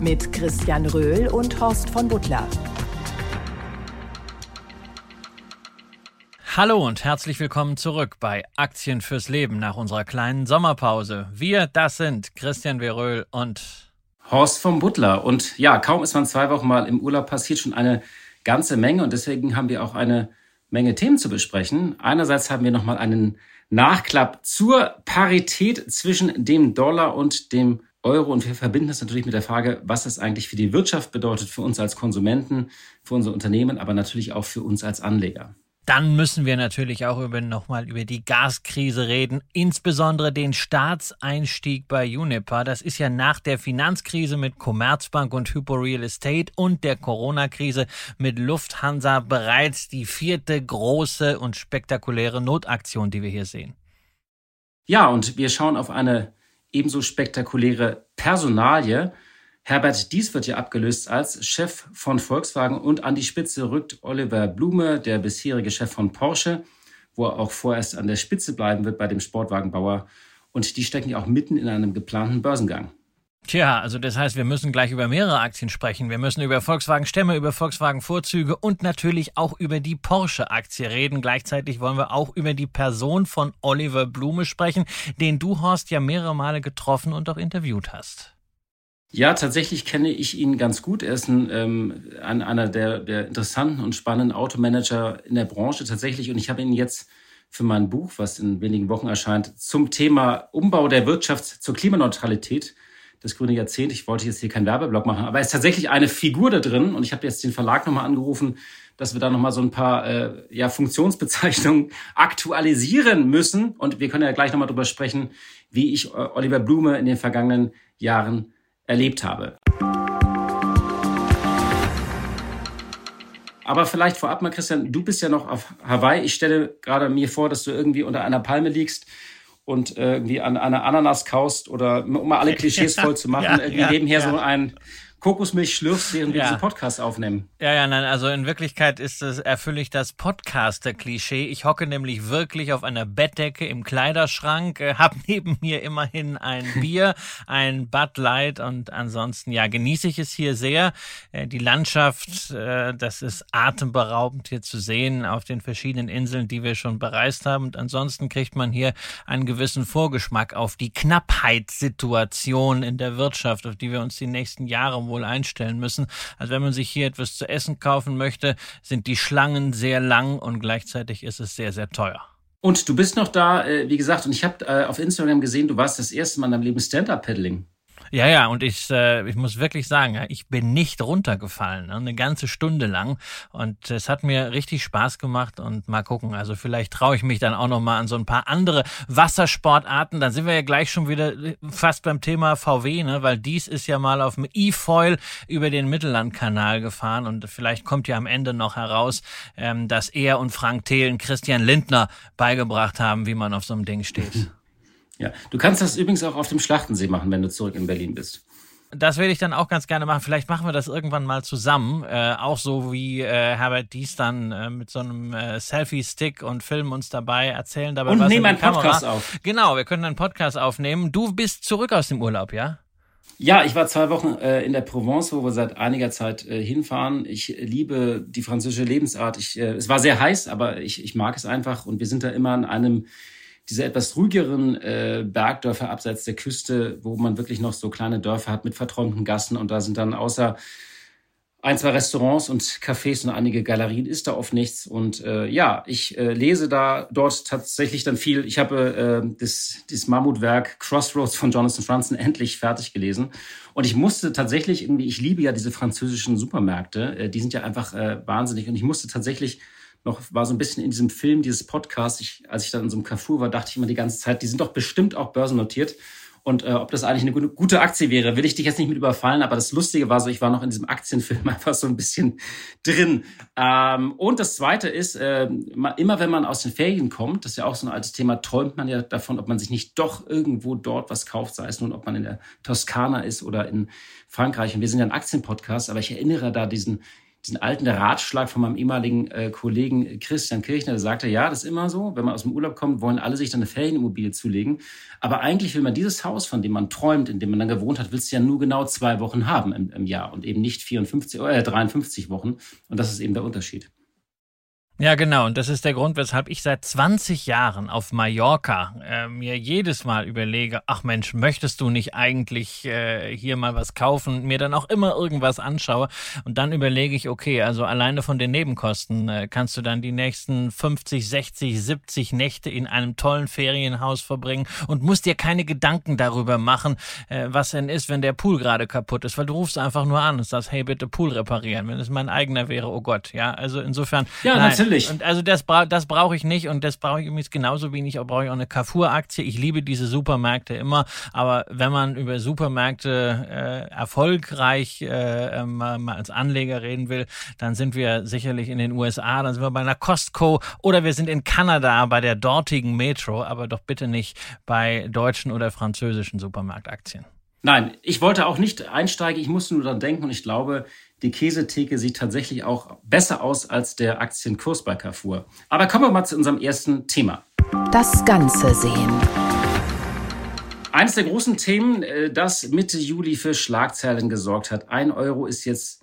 Mit Christian Röhl und Horst von Butler. Hallo und herzlich willkommen zurück bei Aktien fürs Leben nach unserer kleinen Sommerpause. Wir, das sind Christian Weröhl und Horst vom Butler. Und ja, kaum ist man zwei Wochen mal im Urlaub, passiert schon eine ganze Menge und deswegen haben wir auch eine Menge Themen zu besprechen. Einerseits haben wir nochmal einen Nachklapp zur Parität zwischen dem Dollar und dem Euro und wir verbinden das natürlich mit der Frage, was das eigentlich für die Wirtschaft bedeutet, für uns als Konsumenten, für unsere Unternehmen, aber natürlich auch für uns als Anleger. Dann müssen wir natürlich auch über, nochmal über die Gaskrise reden, insbesondere den Staatseinstieg bei Uniper. Das ist ja nach der Finanzkrise mit Commerzbank und Hypo Real Estate und der Corona-Krise mit Lufthansa bereits die vierte große und spektakuläre Notaktion, die wir hier sehen. Ja, und wir schauen auf eine ebenso spektakuläre Personalie. Herbert Dies wird ja abgelöst als Chef von Volkswagen und an die Spitze rückt Oliver Blume, der bisherige Chef von Porsche, wo er auch vorerst an der Spitze bleiben wird bei dem Sportwagenbauer. Und die stecken ja auch mitten in einem geplanten Börsengang. Tja, also das heißt, wir müssen gleich über mehrere Aktien sprechen. Wir müssen über Volkswagen Stämme, über Volkswagen Vorzüge und natürlich auch über die Porsche Aktie reden. Gleichzeitig wollen wir auch über die Person von Oliver Blume sprechen, den du Horst ja mehrere Male getroffen und auch interviewt hast. Ja, tatsächlich kenne ich ihn ganz gut. Er ist ein, ähm, ein, einer der, der interessanten und spannenden Automanager in der Branche tatsächlich. Und ich habe ihn jetzt für mein Buch, was in wenigen Wochen erscheint, zum Thema Umbau der Wirtschaft zur Klimaneutralität das grüne Jahrzehnt. Ich wollte jetzt hier keinen Werbeblock machen, aber es ist tatsächlich eine Figur da drin und ich habe jetzt den Verlag nochmal angerufen, dass wir da nochmal so ein paar äh, ja, Funktionsbezeichnungen aktualisieren müssen. Und wir können ja gleich nochmal drüber sprechen, wie ich äh, Oliver Blume in den vergangenen Jahren erlebt habe. Aber vielleicht vorab mal, Christian, du bist ja noch auf Hawaii. Ich stelle gerade mir vor, dass du irgendwie unter einer Palme liegst und irgendwie an einer Ananas kaust oder um mal alle Klischees voll zu machen, ja, irgendwie ja, nebenher ja. so ein Kokosmilch schlürfst, während wir diesen Podcast aufnehmen. Ja, ja, nein, also in Wirklichkeit ist es, erfülle ich das Podcaster-Klischee. Ich hocke nämlich wirklich auf einer Bettdecke im Kleiderschrank, äh, habe neben mir immerhin ein Bier, ein Bud Light und ansonsten, ja, genieße ich es hier sehr. Äh, die Landschaft, äh, das ist atemberaubend hier zu sehen auf den verschiedenen Inseln, die wir schon bereist haben. Und ansonsten kriegt man hier einen gewissen Vorgeschmack auf die Knappheitssituation in der Wirtschaft, auf die wir uns die nächsten Jahre wohl einstellen müssen. Also wenn man sich hier etwas zu essen kaufen möchte, sind die Schlangen sehr lang und gleichzeitig ist es sehr, sehr teuer. Und du bist noch da, äh, wie gesagt, und ich habe äh, auf Instagram gesehen, du warst das erste Mal in deinem Leben Stand-Up-Paddling. Ja, ja, und ich, äh, ich muss wirklich sagen, ich bin nicht runtergefallen, ne, eine ganze Stunde lang. Und es hat mir richtig Spaß gemacht und mal gucken. Also vielleicht traue ich mich dann auch noch mal an so ein paar andere Wassersportarten. Dann sind wir ja gleich schon wieder fast beim Thema VW, ne? weil dies ist ja mal auf dem E-Foil über den Mittellandkanal gefahren und vielleicht kommt ja am Ende noch heraus, ähm, dass er und Frank Thelen Christian Lindner beigebracht haben, wie man auf so einem Ding steht. Ja, du kannst das übrigens auch auf dem Schlachtensee machen, wenn du zurück in Berlin bist. Das werde ich dann auch ganz gerne machen. Vielleicht machen wir das irgendwann mal zusammen. Äh, auch so wie äh, Herbert Dies dann äh, mit so einem äh, Selfie-Stick und filmen uns dabei, erzählen dabei und was nehmen einen Podcast auf. Genau, wir können einen Podcast aufnehmen. Du bist zurück aus dem Urlaub, ja? Ja, ich war zwei Wochen äh, in der Provence, wo wir seit einiger Zeit äh, hinfahren. Ich liebe die französische Lebensart. Ich, äh, es war sehr heiß, aber ich, ich mag es einfach. Und wir sind da immer an einem diese etwas ruhigeren äh, Bergdörfer abseits der Küste, wo man wirklich noch so kleine Dörfer hat mit verträumten Gassen und da sind dann außer ein, zwei Restaurants und Cafés und einige Galerien ist da oft nichts. Und äh, ja, ich äh, lese da dort tatsächlich dann viel. Ich habe äh, das, das Mammutwerk Crossroads von Jonathan Franzen endlich fertig gelesen. Und ich musste tatsächlich irgendwie, ich liebe ja diese französischen Supermärkte, äh, die sind ja einfach äh, wahnsinnig. Und ich musste tatsächlich noch, war so ein bisschen in diesem Film, dieses Podcast, ich, als ich dann in so einem Carrefour war, dachte ich immer die ganze Zeit, die sind doch bestimmt auch börsennotiert. Und äh, ob das eigentlich eine gute Aktie wäre, will ich dich jetzt nicht mit überfallen. Aber das Lustige war so, ich war noch in diesem Aktienfilm einfach so ein bisschen drin. Ähm, und das Zweite ist, äh, immer wenn man aus den Ferien kommt, das ist ja auch so ein altes Thema, träumt man ja davon, ob man sich nicht doch irgendwo dort was kauft, sei es nun, ob man in der Toskana ist oder in Frankreich. Und wir sind ja ein Aktienpodcast, aber ich erinnere da diesen diesen alten Ratschlag von meinem ehemaligen äh, Kollegen Christian Kirchner, der sagte, ja, das ist immer so, wenn man aus dem Urlaub kommt, wollen alle sich dann eine Ferienimmobilie zulegen. Aber eigentlich will man dieses Haus, von dem man träumt, in dem man dann gewohnt hat, willst du ja nur genau zwei Wochen haben im, im Jahr und eben nicht 54 oder äh, 53 Wochen. Und das ist eben der Unterschied. Ja, genau. Und das ist der Grund, weshalb ich seit 20 Jahren auf Mallorca äh, mir jedes Mal überlege, ach Mensch, möchtest du nicht eigentlich äh, hier mal was kaufen, mir dann auch immer irgendwas anschaue und dann überlege ich, okay, also alleine von den Nebenkosten äh, kannst du dann die nächsten 50, 60, 70 Nächte in einem tollen Ferienhaus verbringen und musst dir keine Gedanken darüber machen, äh, was denn ist, wenn der Pool gerade kaputt ist, weil du rufst einfach nur an und sagst, hey, bitte Pool reparieren, wenn es mein eigener wäre, oh Gott, ja, also insofern. Ja, nein, natürlich. Und also das, bra das brauche ich nicht und das brauche ich übrigens genauso wenig, brauche ich auch eine Carrefour-Aktie. Ich liebe diese Supermärkte immer, aber wenn man über Supermärkte äh, erfolgreich äh, mal, mal als Anleger reden will, dann sind wir sicherlich in den USA, dann sind wir bei einer Costco oder wir sind in Kanada bei der dortigen Metro, aber doch bitte nicht bei deutschen oder französischen Supermarktaktien. Nein, ich wollte auch nicht einsteigen, ich musste nur daran denken und ich glaube, die Käsetheke sieht tatsächlich auch besser aus als der Aktienkurs bei Carrefour. Aber kommen wir mal zu unserem ersten Thema. Das Ganze sehen. Eines der großen Themen, äh, das Mitte Juli für Schlagzeilen gesorgt hat. Ein Euro ist jetzt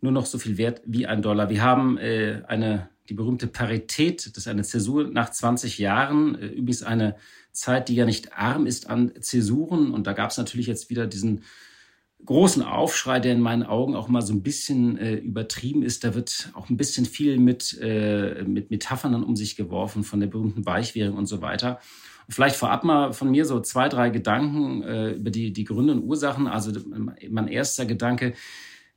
nur noch so viel wert wie ein Dollar. Wir haben äh, eine, die berühmte Parität, das ist eine Zäsur nach 20 Jahren, äh, übrigens eine Zeit, die ja nicht arm ist an Zäsuren. Und da gab es natürlich jetzt wieder diesen großen Aufschrei, der in meinen Augen auch mal so ein bisschen äh, übertrieben ist. Da wird auch ein bisschen viel mit, äh, mit Metaphern dann um sich geworfen von der berühmten Weichwährung und so weiter. Und vielleicht vorab mal von mir so zwei, drei Gedanken äh, über die, die Gründe und Ursachen. Also mein erster Gedanke,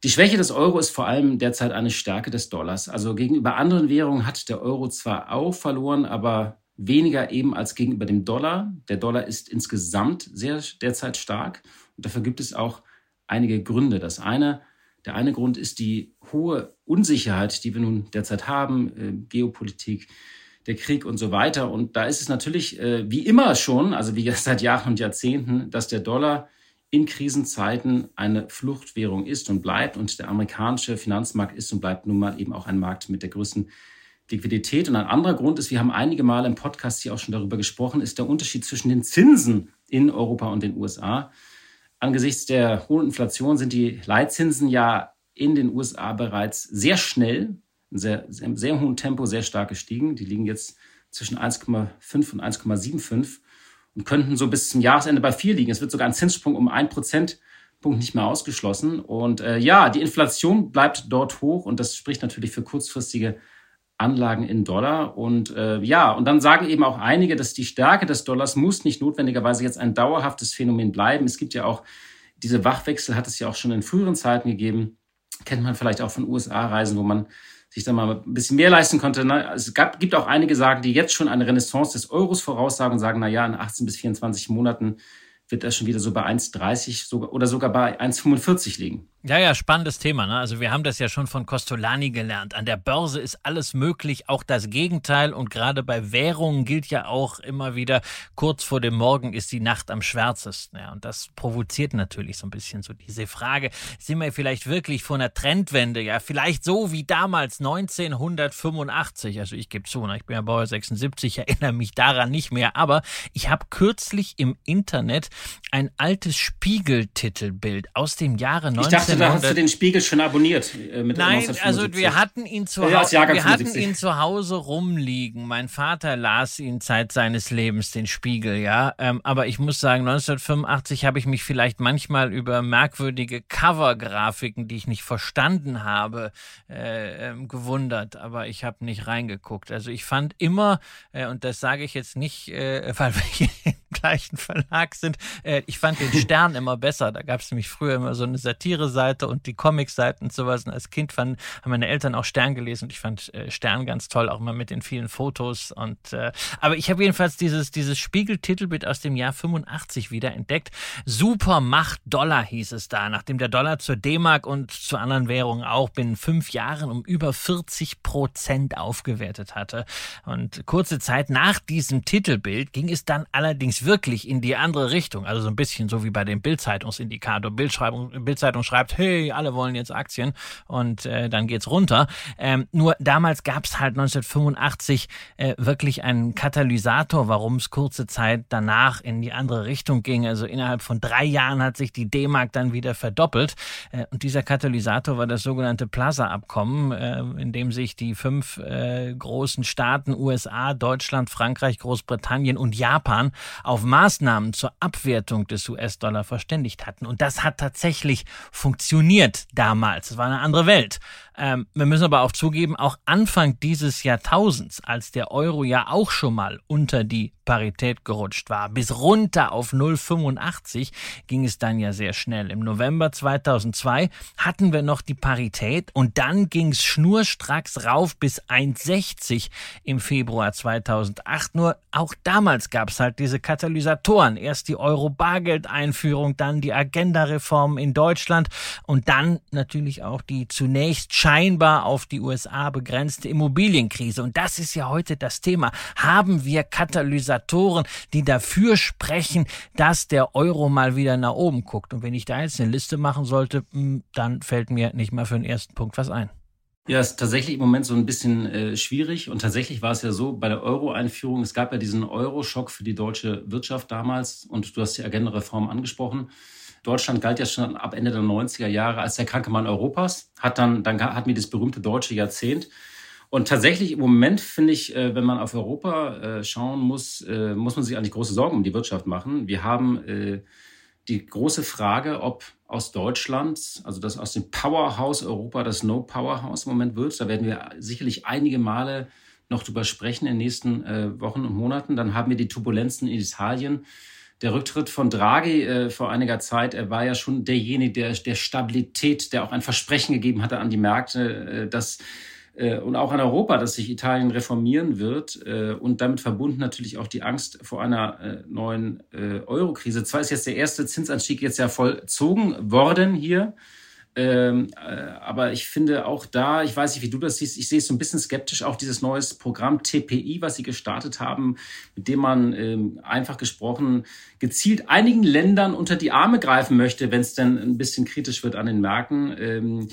die Schwäche des Euro ist vor allem derzeit eine Stärke des Dollars. Also gegenüber anderen Währungen hat der Euro zwar auch verloren, aber weniger eben als gegenüber dem Dollar. Der Dollar ist insgesamt sehr derzeit stark und dafür gibt es auch einige Gründe. Das eine, der eine Grund ist die hohe Unsicherheit, die wir nun derzeit haben, äh, Geopolitik, der Krieg und so weiter. Und da ist es natürlich äh, wie immer schon, also wie seit Jahren und Jahrzehnten, dass der Dollar in Krisenzeiten eine Fluchtwährung ist und bleibt. Und der amerikanische Finanzmarkt ist und bleibt nun mal eben auch ein Markt mit der größten Liquidität. Und ein anderer Grund ist, wir haben einige Male im Podcast hier auch schon darüber gesprochen, ist der Unterschied zwischen den Zinsen in Europa und den USA. Angesichts der hohen Inflation sind die Leitzinsen ja in den USA bereits sehr schnell, in sehr, sehr, sehr hohen Tempo sehr stark gestiegen. Die liegen jetzt zwischen 1,5 und 1,75 und könnten so bis zum Jahresende bei 4 liegen. Es wird sogar ein Zinssprung um ein Prozentpunkt nicht mehr ausgeschlossen. Und äh, ja, die Inflation bleibt dort hoch und das spricht natürlich für kurzfristige Anlagen in Dollar. Und äh, ja, und dann sagen eben auch einige, dass die Stärke des Dollars muss nicht notwendigerweise jetzt ein dauerhaftes Phänomen bleiben. Es gibt ja auch diese Wachwechsel, hat es ja auch schon in früheren Zeiten gegeben. Kennt man vielleicht auch von USA-Reisen, wo man sich dann mal ein bisschen mehr leisten konnte. Es gab, gibt auch einige sagen, die jetzt schon eine Renaissance des Euros voraussagen und sagen, na ja, in 18 bis 24 Monaten wird er schon wieder so bei 1,30 oder sogar bei 1,45 liegen. Ja, ja, spannendes Thema. Ne? Also wir haben das ja schon von Costolani gelernt. An der Börse ist alles möglich, auch das Gegenteil. Und gerade bei Währungen gilt ja auch immer wieder, kurz vor dem Morgen ist die Nacht am schwärzesten. Ja, und das provoziert natürlich so ein bisschen so diese Frage, sind wir vielleicht wirklich vor einer Trendwende? Ja, vielleicht so wie damals 1985. Also ich gebe zu, ne? ich bin ja Bauer 76, erinnere mich daran nicht mehr. Aber ich habe kürzlich im Internet ein altes Spiegeltitelbild aus dem Jahre 19 dachte, da hast du den Spiegel schon abonniert. Äh, mit Nein, also wir hatten ihn zu Hause, ja, wir hatten ihn zu Hause rumliegen. Mein Vater las ihn Zeit seines Lebens, den Spiegel, ja. Ähm, aber ich muss sagen, 1985 habe ich mich vielleicht manchmal über merkwürdige Cover-Grafiken, die ich nicht verstanden habe, äh, ähm, gewundert. Aber ich habe nicht reingeguckt. Also ich fand immer, äh, und das sage ich jetzt nicht, äh, weil wir gleichen Verlag sind. Äh, ich fand den Stern immer besser. Da gab es nämlich früher immer so eine Satire-Seite und die Comic-Seiten und sowas. Und als Kind fand, haben meine Eltern auch Stern gelesen und ich fand äh, Stern ganz toll, auch mal mit den vielen Fotos. Und äh, aber ich habe jedenfalls dieses, dieses Spiegel-Titelbild aus dem Jahr 85 wieder entdeckt. Supermacht Dollar hieß es da, nachdem der Dollar zur D-Mark und zu anderen Währungen auch binnen fünf Jahren um über 40 Prozent aufgewertet hatte. Und kurze Zeit nach diesem Titelbild ging es dann allerdings wirklich in die andere Richtung. Also so ein bisschen so wie bei dem Bildzeitungsindikator. Bildzeitung schreibt, hey, alle wollen jetzt Aktien und äh, dann geht's runter. Ähm, nur damals gab es halt 1985 äh, wirklich einen Katalysator, warum es kurze Zeit danach in die andere Richtung ging. Also innerhalb von drei Jahren hat sich die D-Mark dann wieder verdoppelt. Äh, und dieser Katalysator war das sogenannte Plaza-Abkommen, äh, in dem sich die fünf äh, großen Staaten USA, Deutschland, Frankreich, Großbritannien und Japan auf Maßnahmen zur Abwertung des US-Dollar verständigt hatten. Und das hat tatsächlich funktioniert damals. Es war eine andere Welt. Ähm, wir müssen aber auch zugeben, auch Anfang dieses Jahrtausends, als der Euro ja auch schon mal unter die Parität gerutscht war, bis runter auf 0,85, ging es dann ja sehr schnell. Im November 2002 hatten wir noch die Parität und dann ging es schnurstracks rauf bis 1,60 im Februar 2008. Nur auch damals gab es halt diese Katalysatoren. Erst die Euro-Bargeld-Einführung, dann die Agenda-Reform in Deutschland und dann natürlich auch die zunächst scheinbar auf die USA begrenzte Immobilienkrise. Und das ist ja heute das Thema. Haben wir Katalysatoren, die dafür sprechen, dass der Euro mal wieder nach oben guckt? Und wenn ich da jetzt eine Liste machen sollte, hm, dann fällt mir nicht mal für den ersten Punkt was ein. Ja, ist tatsächlich im Moment so ein bisschen äh, schwierig. Und tatsächlich war es ja so, bei der Euro-Einführung, es gab ja diesen Euro-Schock für die deutsche Wirtschaft damals. Und du hast die Agenda-Reform angesprochen. Deutschland galt ja schon ab Ende der 90er Jahre als der kranke Mann Europas, hat dann, dann hatten wir das berühmte deutsche Jahrzehnt. Und tatsächlich im Moment finde ich, äh, wenn man auf Europa äh, schauen muss, äh, muss man sich eigentlich große Sorgen um die Wirtschaft machen. Wir haben die große Frage, ob aus Deutschland, also das aus dem Powerhouse Europa, das No Powerhouse im Moment wird. Da werden wir sicherlich einige Male noch drüber sprechen in den nächsten Wochen und Monaten. Dann haben wir die Turbulenzen in Italien der Rücktritt von Draghi äh, vor einiger Zeit, er war ja schon derjenige, der, der Stabilität, der auch ein Versprechen gegeben hatte an die Märkte, äh, dass äh, und auch an Europa, dass sich Italien reformieren wird äh, und damit verbunden natürlich auch die Angst vor einer äh, neuen äh, Euro-Krise. Zwar ist jetzt der erste Zinsanstieg jetzt ja vollzogen worden hier, ähm, äh, aber ich finde auch da, ich weiß nicht, wie du das siehst, ich sehe es so ein bisschen skeptisch, auch dieses neues Programm TPI, was sie gestartet haben, mit dem man ähm, einfach gesprochen gezielt einigen Ländern unter die Arme greifen möchte, wenn es denn ein bisschen kritisch wird an den Märkten. Ähm,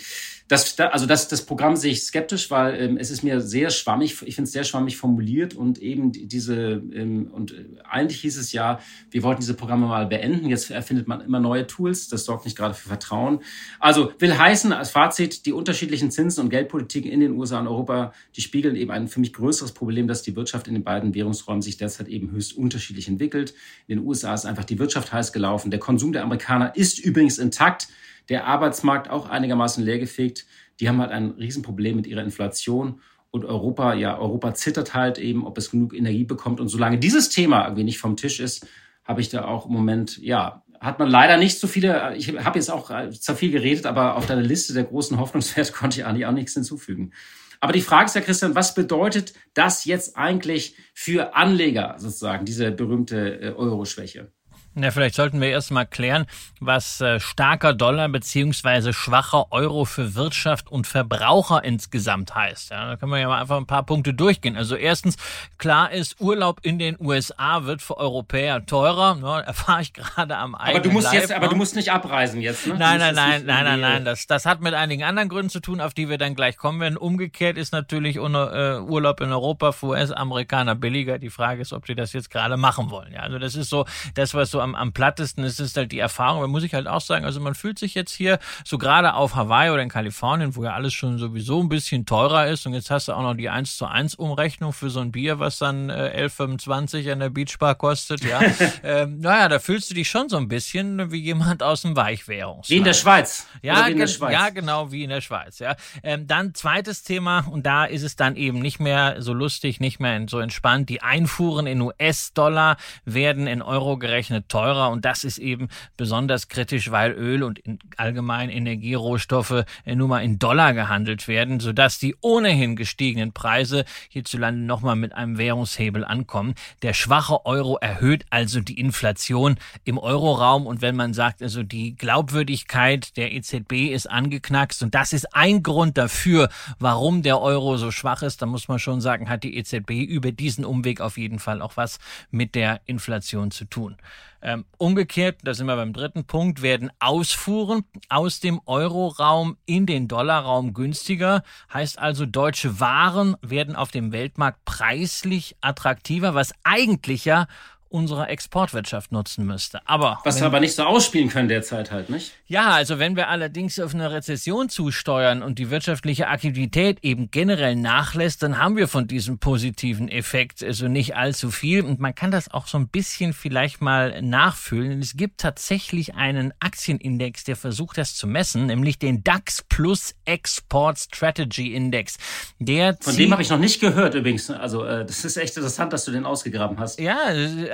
das, also das, das Programm sehe ich skeptisch, weil ähm, es ist mir sehr schwammig, ich finde es sehr schwammig formuliert und eben diese, ähm, und äh, eigentlich hieß es ja, wir wollten diese Programme mal beenden, jetzt erfindet man immer neue Tools, das sorgt nicht gerade für Vertrauen. Also will heißen, als Fazit, die unterschiedlichen Zinsen und Geldpolitiken in den USA und Europa, die spiegeln eben ein für mich größeres Problem, dass die Wirtschaft in den beiden Währungsräumen sich derzeit eben höchst unterschiedlich entwickelt. In den USA ist einfach die Wirtschaft heiß gelaufen, der Konsum der Amerikaner ist übrigens intakt, der Arbeitsmarkt auch einigermaßen leergefegt. Die haben halt ein Riesenproblem mit ihrer Inflation. Und Europa, ja, Europa zittert halt eben, ob es genug Energie bekommt. Und solange dieses Thema irgendwie nicht vom Tisch ist, habe ich da auch im Moment, ja, hat man leider nicht so viele, ich habe jetzt auch äh, zwar viel geredet, aber auf deiner Liste der großen Hoffnungswerte konnte ich eigentlich auch nichts hinzufügen. Aber die Frage ist ja, Christian, was bedeutet das jetzt eigentlich für Anleger sozusagen, diese berühmte äh, Euro-Schwäche? Ja, vielleicht sollten wir erst mal klären, was äh, starker Dollar beziehungsweise schwacher Euro für Wirtschaft und Verbraucher insgesamt heißt. Ja, da können wir ja mal einfach ein paar Punkte durchgehen. Also erstens, klar ist, Urlaub in den USA wird für Europäer teurer. Ne, erfahre ich gerade am eigenen Aber du musst Leib, jetzt, aber ne? du musst nicht abreisen jetzt, ne? Nein, nein, nein, nein, nein, nein. Das, das hat mit einigen anderen Gründen zu tun, auf die wir dann gleich kommen werden. Umgekehrt ist natürlich ohne, äh, Urlaub in Europa für US-Amerikaner billiger. Die Frage ist, ob sie das jetzt gerade machen wollen. Ja, also das ist so, das was so so am, am plattesten ist, ist halt die Erfahrung. Da muss ich halt auch sagen, also man fühlt sich jetzt hier so gerade auf Hawaii oder in Kalifornien, wo ja alles schon sowieso ein bisschen teurer ist und jetzt hast du auch noch die 1 zu 1 Umrechnung für so ein Bier, was dann äh, 11,25 an der Beachbar kostet, ja. ähm, naja, da fühlst du dich schon so ein bisschen wie jemand aus dem Weichwährungsland. Wie in der Schweiz. Ja, in der Schweiz. ja, genau, wie in der Schweiz, ja. Ähm, dann zweites Thema und da ist es dann eben nicht mehr so lustig, nicht mehr so entspannt. Die Einfuhren in US-Dollar werden in Euro gerechnet teurer und das ist eben besonders kritisch, weil Öl und allgemein Energierohstoffe äh, nur mal in Dollar gehandelt werden, sodass die ohnehin gestiegenen Preise hierzulande nochmal mit einem Währungshebel ankommen. Der schwache Euro erhöht also die Inflation im Euroraum und wenn man sagt, also die Glaubwürdigkeit der EZB ist angeknackst und das ist ein Grund dafür, warum der Euro so schwach ist, dann muss man schon sagen, hat die EZB über diesen Umweg auf jeden Fall auch was mit der Inflation zu tun. Ähm, umgekehrt, da sind wir beim dritten Punkt, werden Ausfuhren aus dem Euroraum in den Dollarraum günstiger. Heißt also, deutsche Waren werden auf dem Weltmarkt preislich attraktiver, was eigentlich ja unserer Exportwirtschaft nutzen müsste. Aber was wir aber nicht so ausspielen können derzeit halt, nicht? Ja, also wenn wir allerdings auf eine Rezession zusteuern und die wirtschaftliche Aktivität eben generell nachlässt, dann haben wir von diesem positiven Effekt also nicht allzu viel und man kann das auch so ein bisschen vielleicht mal nachfühlen. Es gibt tatsächlich einen Aktienindex, der versucht das zu messen, nämlich den DAX Plus Export Strategy Index. Der von dem habe ich noch nicht gehört übrigens. Also äh, das ist echt interessant, dass du den ausgegraben hast. Ja,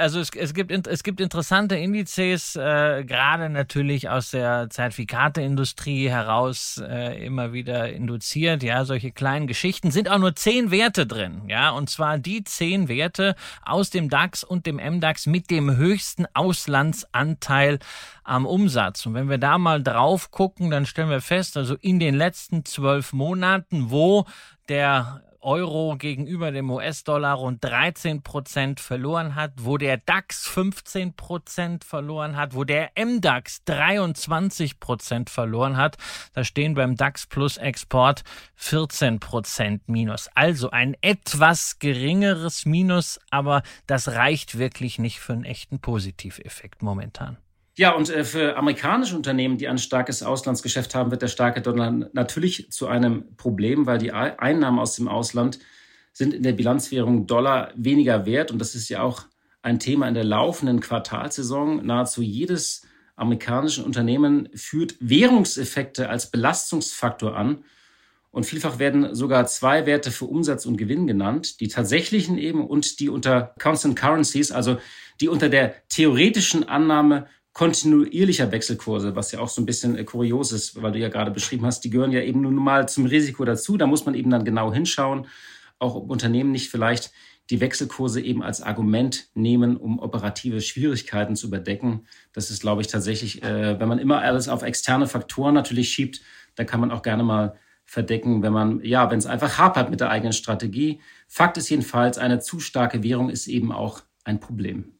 also es, es, gibt, es gibt interessante Indizes, äh, gerade natürlich aus der Zertifikateindustrie heraus äh, immer wieder induziert. Ja, solche kleinen Geschichten sind auch nur zehn Werte drin. Ja, und zwar die zehn Werte aus dem DAX und dem MDAX mit dem höchsten Auslandsanteil am Umsatz. Und wenn wir da mal drauf gucken, dann stellen wir fest, also in den letzten zwölf Monaten, wo der Euro gegenüber dem US-Dollar rund 13 Prozent verloren hat, wo der DAX 15 Prozent verloren hat, wo der MDAX 23 Prozent verloren hat. Da stehen beim DAX Plus Export 14 Prozent Minus. Also ein etwas geringeres Minus, aber das reicht wirklich nicht für einen echten Positiveffekt momentan. Ja, und äh, für amerikanische Unternehmen, die ein starkes Auslandsgeschäft haben, wird der starke Dollar natürlich zu einem Problem, weil die Einnahmen aus dem Ausland sind in der Bilanzwährung Dollar weniger wert. Und das ist ja auch ein Thema in der laufenden Quartalsaison. Nahezu jedes amerikanische Unternehmen führt Währungseffekte als Belastungsfaktor an. Und vielfach werden sogar zwei Werte für Umsatz und Gewinn genannt, die tatsächlichen eben und die unter Constant Currencies, also die unter der theoretischen Annahme kontinuierlicher Wechselkurse, was ja auch so ein bisschen äh, kurios ist, weil du ja gerade beschrieben hast, die gehören ja eben nun mal zum Risiko dazu. Da muss man eben dann genau hinschauen, auch ob Unternehmen nicht vielleicht die Wechselkurse eben als Argument nehmen, um operative Schwierigkeiten zu überdecken. Das ist, glaube ich, tatsächlich, äh, wenn man immer alles auf externe Faktoren natürlich schiebt, da kann man auch gerne mal verdecken, wenn man, ja, wenn es einfach hapert mit der eigenen Strategie. Fakt ist jedenfalls, eine zu starke Währung ist eben auch ein Problem.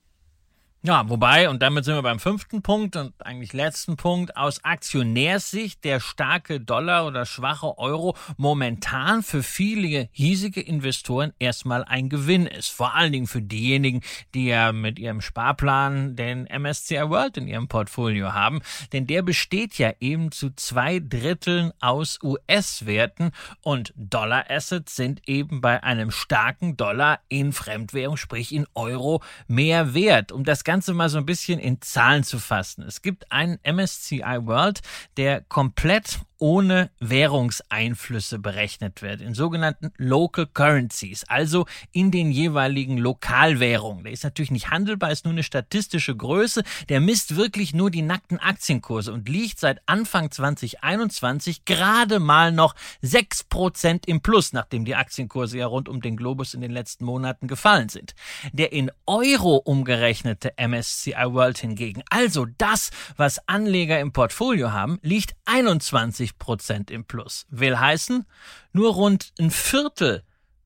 Ja, wobei, und damit sind wir beim fünften Punkt und eigentlich letzten Punkt, aus Aktionärssicht der starke Dollar oder schwache Euro momentan für viele hiesige Investoren erstmal ein Gewinn ist. Vor allen Dingen für diejenigen, die ja mit ihrem Sparplan den MSCI World in ihrem Portfolio haben. Denn der besteht ja eben zu zwei Dritteln aus US-Werten und Dollar-Assets sind eben bei einem starken Dollar in Fremdwährung, sprich in Euro, mehr wert. Um das Ganze mal so ein bisschen in Zahlen zu fassen. Es gibt einen MSCI World, der komplett ohne Währungseinflüsse berechnet wird, in sogenannten Local Currencies, also in den jeweiligen Lokalwährungen. Der ist natürlich nicht handelbar, ist nur eine statistische Größe. Der misst wirklich nur die nackten Aktienkurse und liegt seit Anfang 2021 gerade mal noch 6% im Plus, nachdem die Aktienkurse ja rund um den Globus in den letzten Monaten gefallen sind. Der in Euro umgerechnete MSCI World hingegen, also das, was Anleger im Portfolio haben, liegt 21 Prozent im Plus. Will heißen, nur rund ein Viertel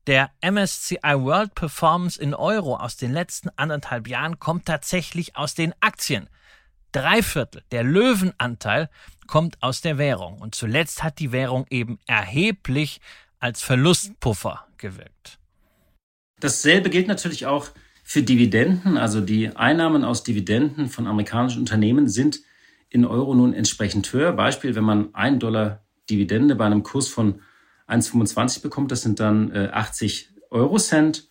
der MSCI World Performance in Euro aus den letzten anderthalb Jahren kommt tatsächlich aus den Aktien. Drei Viertel, der Löwenanteil, kommt aus der Währung. Und zuletzt hat die Währung eben erheblich als Verlustpuffer gewirkt. Dasselbe gilt natürlich auch für Dividenden, also die Einnahmen aus Dividenden von amerikanischen Unternehmen sind in Euro nun entsprechend höher. Beispiel, wenn man ein Dollar Dividende bei einem Kurs von 1,25 bekommt, das sind dann 80 Euro Cent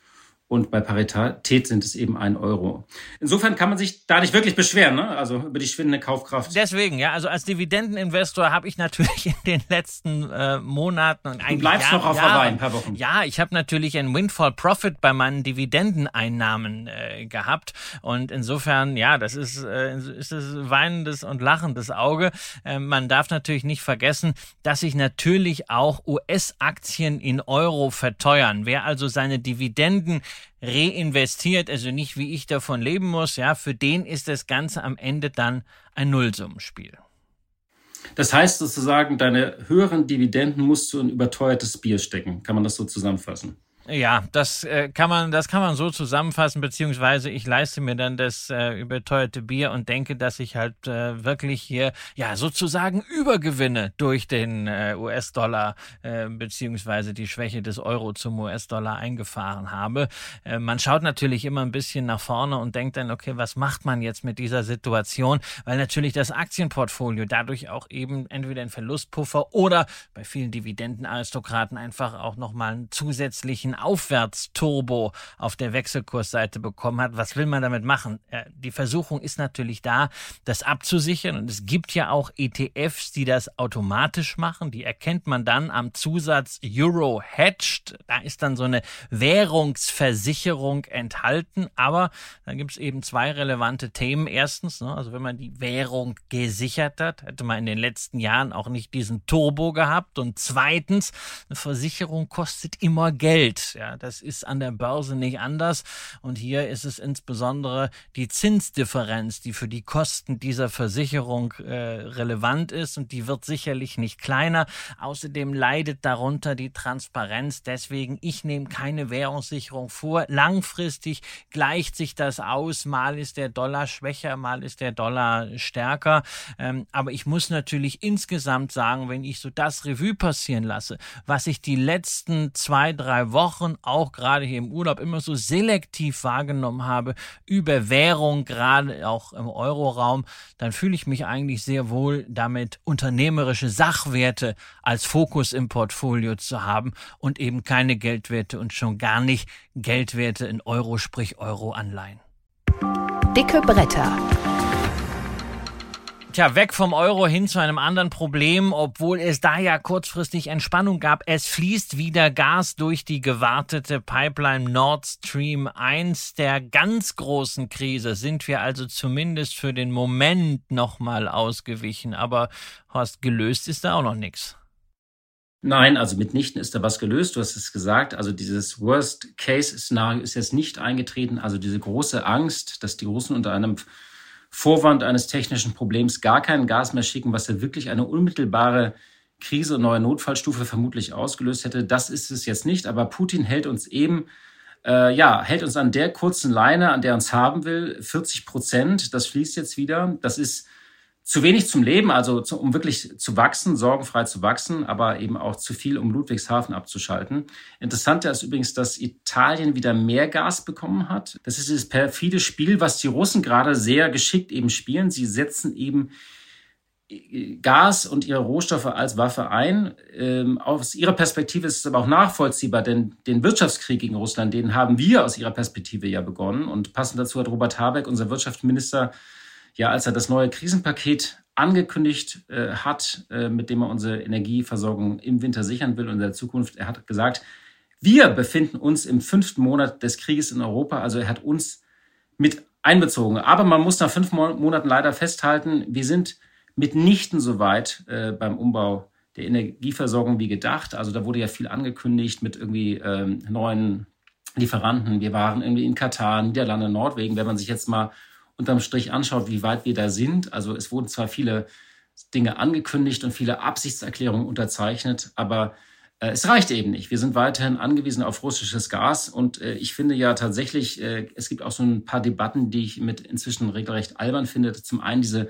und bei Parität sind es eben ein Euro. Insofern kann man sich da nicht wirklich beschweren, ne? also über die schwindende Kaufkraft. Deswegen, ja, also als Dividendeninvestor habe ich natürlich in den letzten äh, Monaten und Du bleibst ja, noch auf Hawaii ein paar Wochen. Ja, ich habe natürlich ein Windfall Profit bei meinen Dividendeneinnahmen äh, gehabt und insofern, ja, das ist, äh, ist es weinendes und lachendes Auge. Äh, man darf natürlich nicht vergessen, dass sich natürlich auch US-Aktien in Euro verteuern. Wer also seine Dividenden reinvestiert, also nicht wie ich davon leben muss, ja, für den ist das Ganze am Ende dann ein Nullsummenspiel. Das heißt sozusagen, deine höheren Dividenden musst du in überteuertes Bier stecken. Kann man das so zusammenfassen? Ja, das äh, kann man, das kann man so zusammenfassen, beziehungsweise ich leiste mir dann das äh, überteuerte Bier und denke, dass ich halt äh, wirklich hier ja sozusagen Übergewinne durch den äh, US-Dollar äh, beziehungsweise die Schwäche des Euro zum US-Dollar eingefahren habe. Äh, man schaut natürlich immer ein bisschen nach vorne und denkt dann, okay, was macht man jetzt mit dieser Situation? Weil natürlich das Aktienportfolio dadurch auch eben entweder einen Verlustpuffer oder bei vielen Dividendenaristokraten einfach auch nochmal einen zusätzlichen Aufwärtsturbo auf der Wechselkursseite bekommen hat. Was will man damit machen? Die Versuchung ist natürlich da, das abzusichern. Und es gibt ja auch ETFs, die das automatisch machen. Die erkennt man dann am Zusatz Euro Hedged. Da ist dann so eine Währungsversicherung enthalten. Aber da gibt es eben zwei relevante Themen. Erstens, ne, also wenn man die Währung gesichert hat, hätte man in den letzten Jahren auch nicht diesen Turbo gehabt. Und zweitens, eine Versicherung kostet immer Ja, das ist an der Börse nicht anders. Und hier ist es insbesondere die Zinsdifferenz, die für die Kosten dieser Versicherung äh, relevant ist. Und die wird sicherlich nicht kleiner. Außerdem leidet darunter die Transparenz. Deswegen, ich nehme keine Währungssicherung vor. Langfristig gleicht sich das aus. Mal ist der Dollar schwächer, mal ist der Dollar stärker. Ähm, aber ich muss natürlich insgesamt sagen, wenn ich so das Revue passieren lasse, was ich die letzten zwei, drei Wochen Wochen, auch gerade hier im Urlaub, immer so selektiv wahrgenommen habe über Währung, gerade auch im Euroraum, dann fühle ich mich eigentlich sehr wohl damit, unternehmerische Sachwerte als Fokus im Portfolio zu haben und eben keine Geldwerte und schon gar nicht Geldwerte in Euro, sprich Euro-Anleihen. Dicke Bretter. Tja, weg vom Euro hin zu einem anderen Problem, obwohl es da ja kurzfristig Entspannung gab. Es fließt wieder Gas durch die gewartete Pipeline Nord Stream 1 der ganz großen Krise. Sind wir also zumindest für den Moment nochmal ausgewichen. Aber Horst, gelöst ist da auch noch nichts. Nein, also mitnichten ist da was gelöst. Du hast es gesagt. Also dieses Worst-Case-Szenario ist jetzt nicht eingetreten. Also diese große Angst, dass die Russen unter einem Vorwand eines technischen Problems gar kein Gas mehr schicken, was ja wirklich eine unmittelbare Krise und neue Notfallstufe vermutlich ausgelöst hätte. Das ist es jetzt nicht, aber Putin hält uns eben, äh, ja, hält uns an der kurzen Leine, an der er uns haben will, 40 Prozent. Das fließt jetzt wieder. Das ist zu wenig zum Leben, also zu, um wirklich zu wachsen, sorgenfrei zu wachsen, aber eben auch zu viel, um Ludwigshafen abzuschalten. Interessanter ist übrigens, dass Italien wieder mehr Gas bekommen hat. Das ist das perfide Spiel, was die Russen gerade sehr geschickt eben spielen. Sie setzen eben äh, Gas und ihre Rohstoffe als Waffe ein. Ähm, aus ihrer Perspektive ist es aber auch nachvollziehbar, denn den Wirtschaftskrieg gegen Russland, den haben wir aus ihrer Perspektive ja begonnen. Und passend dazu hat Robert Habeck, unser Wirtschaftsminister, ja, als er das neue Krisenpaket angekündigt äh, hat, äh, mit dem er unsere Energieversorgung im Winter sichern will und in der Zukunft, er hat gesagt, wir befinden uns im fünften Monat des Krieges in Europa, also er hat uns mit einbezogen. Aber man muss nach fünf Monaten leider festhalten, wir sind mitnichten so weit äh, beim Umbau der Energieversorgung wie gedacht. Also da wurde ja viel angekündigt mit irgendwie ähm, neuen Lieferanten. Wir waren irgendwie in Katar, Niederlande, Nordwegen. Wenn man sich jetzt mal unterm Strich anschaut, wie weit wir da sind. Also es wurden zwar viele Dinge angekündigt und viele Absichtserklärungen unterzeichnet, aber äh, es reicht eben nicht. Wir sind weiterhin angewiesen auf russisches Gas und äh, ich finde ja tatsächlich, äh, es gibt auch so ein paar Debatten, die ich mit inzwischen regelrecht albern finde. Zum einen diese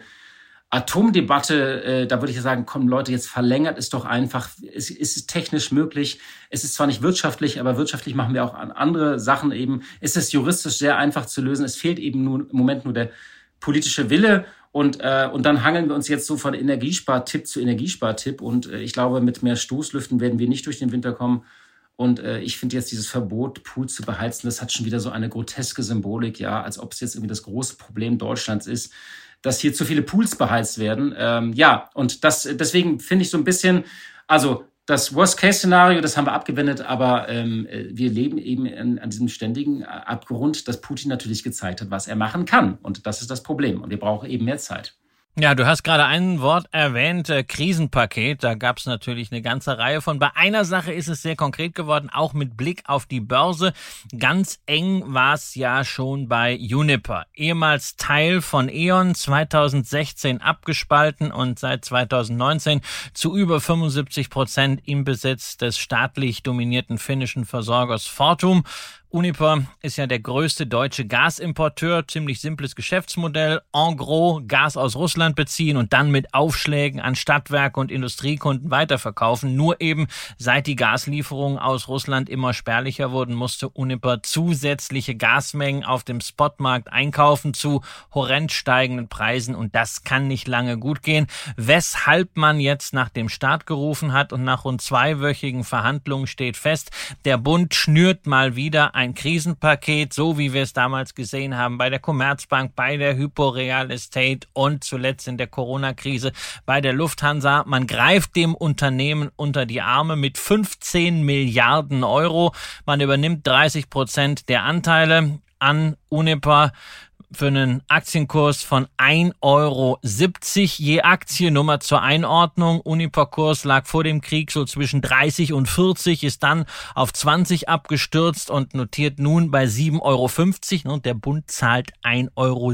Atomdebatte, äh, da würde ich sagen, komm Leute, jetzt verlängert es doch einfach. Es, es ist technisch möglich. Es ist zwar nicht wirtschaftlich, aber wirtschaftlich machen wir auch andere Sachen eben. Es ist juristisch sehr einfach zu lösen. Es fehlt eben nur im Moment nur der politische Wille. Und, äh, und dann hangeln wir uns jetzt so von Energiespartipp zu Energiespartipp. Und äh, ich glaube, mit mehr Stoßlüften werden wir nicht durch den Winter kommen. Und äh, ich finde jetzt dieses Verbot, Pools zu beheizen, das hat schon wieder so eine groteske Symbolik, ja, als ob es jetzt irgendwie das große Problem Deutschlands ist dass hier zu viele Pools beheizt werden. Ähm, ja, und das, deswegen finde ich so ein bisschen, also das Worst-Case-Szenario, das haben wir abgewendet, aber ähm, wir leben eben in, an diesem ständigen Abgrund, dass Putin natürlich gezeigt hat, was er machen kann. Und das ist das Problem. Und wir brauchen eben mehr Zeit. Ja, du hast gerade ein Wort erwähnt, äh, Krisenpaket. Da gab es natürlich eine ganze Reihe von. Bei einer Sache ist es sehr konkret geworden, auch mit Blick auf die Börse. Ganz eng war es ja schon bei Uniper, ehemals Teil von E.ON, 2016 abgespalten und seit 2019 zu über 75 Prozent im Besitz des staatlich dominierten finnischen Versorgers Fortum. Uniper ist ja der größte deutsche Gasimporteur, ziemlich simples Geschäftsmodell, en gros Gas aus Russland beziehen und dann mit Aufschlägen an Stadtwerke und Industriekunden weiterverkaufen. Nur eben seit die Gaslieferungen aus Russland immer spärlicher wurden, musste Uniper zusätzliche Gasmengen auf dem Spotmarkt einkaufen zu horrend steigenden Preisen und das kann nicht lange gut gehen. Weshalb man jetzt nach dem Start gerufen hat und nach rund zweiwöchigen Verhandlungen steht fest, der Bund schnürt mal wieder ein Krisenpaket, so wie wir es damals gesehen haben bei der Commerzbank, bei der Hypo Real Estate und zuletzt in der Corona-Krise bei der Lufthansa. Man greift dem Unternehmen unter die Arme mit 15 Milliarden Euro. Man übernimmt 30 Prozent der Anteile an Uniper für einen Aktienkurs von 1,70 Euro je Aktie. Nummer zur Einordnung. Uniper-Kurs lag vor dem Krieg so zwischen 30 und 40, ist dann auf 20 abgestürzt und notiert nun bei 7,50 Euro. Und der Bund zahlt 1,70 Euro.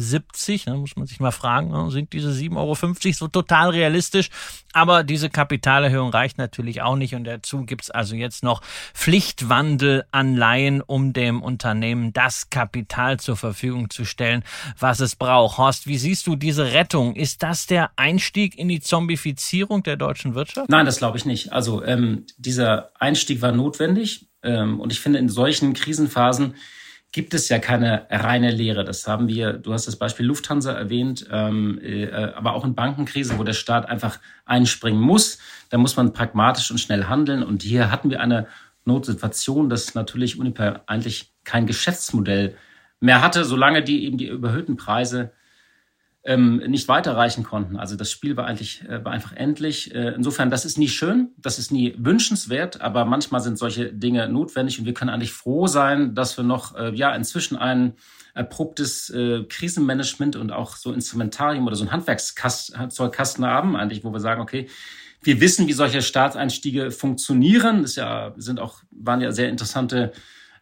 Da muss man sich mal fragen, ne, sind diese 7,50 Euro so total realistisch? Aber diese Kapitalerhöhung reicht natürlich auch nicht und dazu gibt's also jetzt noch Pflichtwandelanleihen, um dem Unternehmen das Kapital zur Verfügung zu stellen, was es braucht. Horst, wie siehst du diese Rettung? Ist das der Einstieg in die Zombifizierung der deutschen Wirtschaft? Nein, das glaube ich nicht. Also ähm, dieser Einstieg war notwendig ähm, und ich finde in solchen Krisenphasen gibt es ja keine reine Lehre. Das haben wir, du hast das Beispiel Lufthansa erwähnt, ähm, äh, aber auch in Bankenkrise, wo der Staat einfach einspringen muss. Da muss man pragmatisch und schnell handeln. Und hier hatten wir eine Notsituation, dass natürlich Uniper eigentlich kein Geschäftsmodell mehr hatte, solange die eben die überhöhten Preise ähm, nicht weiterreichen konnten. Also das Spiel war eigentlich äh, war einfach endlich. Äh, insofern, das ist nie schön, das ist nie wünschenswert, aber manchmal sind solche Dinge notwendig und wir können eigentlich froh sein, dass wir noch äh, ja inzwischen ein erprobtes äh, Krisenmanagement und auch so Instrumentarium oder so ein Handwerkszeugkasten haben, eigentlich, wo wir sagen, okay, wir wissen, wie solche Staatseinstiege funktionieren. Das ja, sind auch, waren ja sehr interessante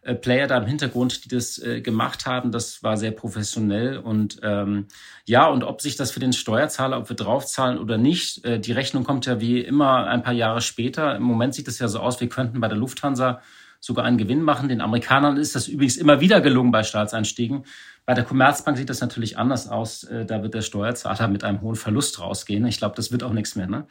äh, Player da im Hintergrund, die das äh, gemacht haben. Das war sehr professionell und ähm, ja, und ob sich das für den Steuerzahler, ob wir draufzahlen oder nicht, äh, die Rechnung kommt ja wie immer ein paar Jahre später. Im Moment sieht es ja so aus, wir könnten bei der Lufthansa sogar einen Gewinn machen. Den Amerikanern ist das übrigens immer wieder gelungen bei Staatseinstiegen. Bei der Commerzbank sieht das natürlich anders aus. Äh, da wird der Steuerzahler mit einem hohen Verlust rausgehen. Ich glaube, das wird auch nichts mehr. Ne?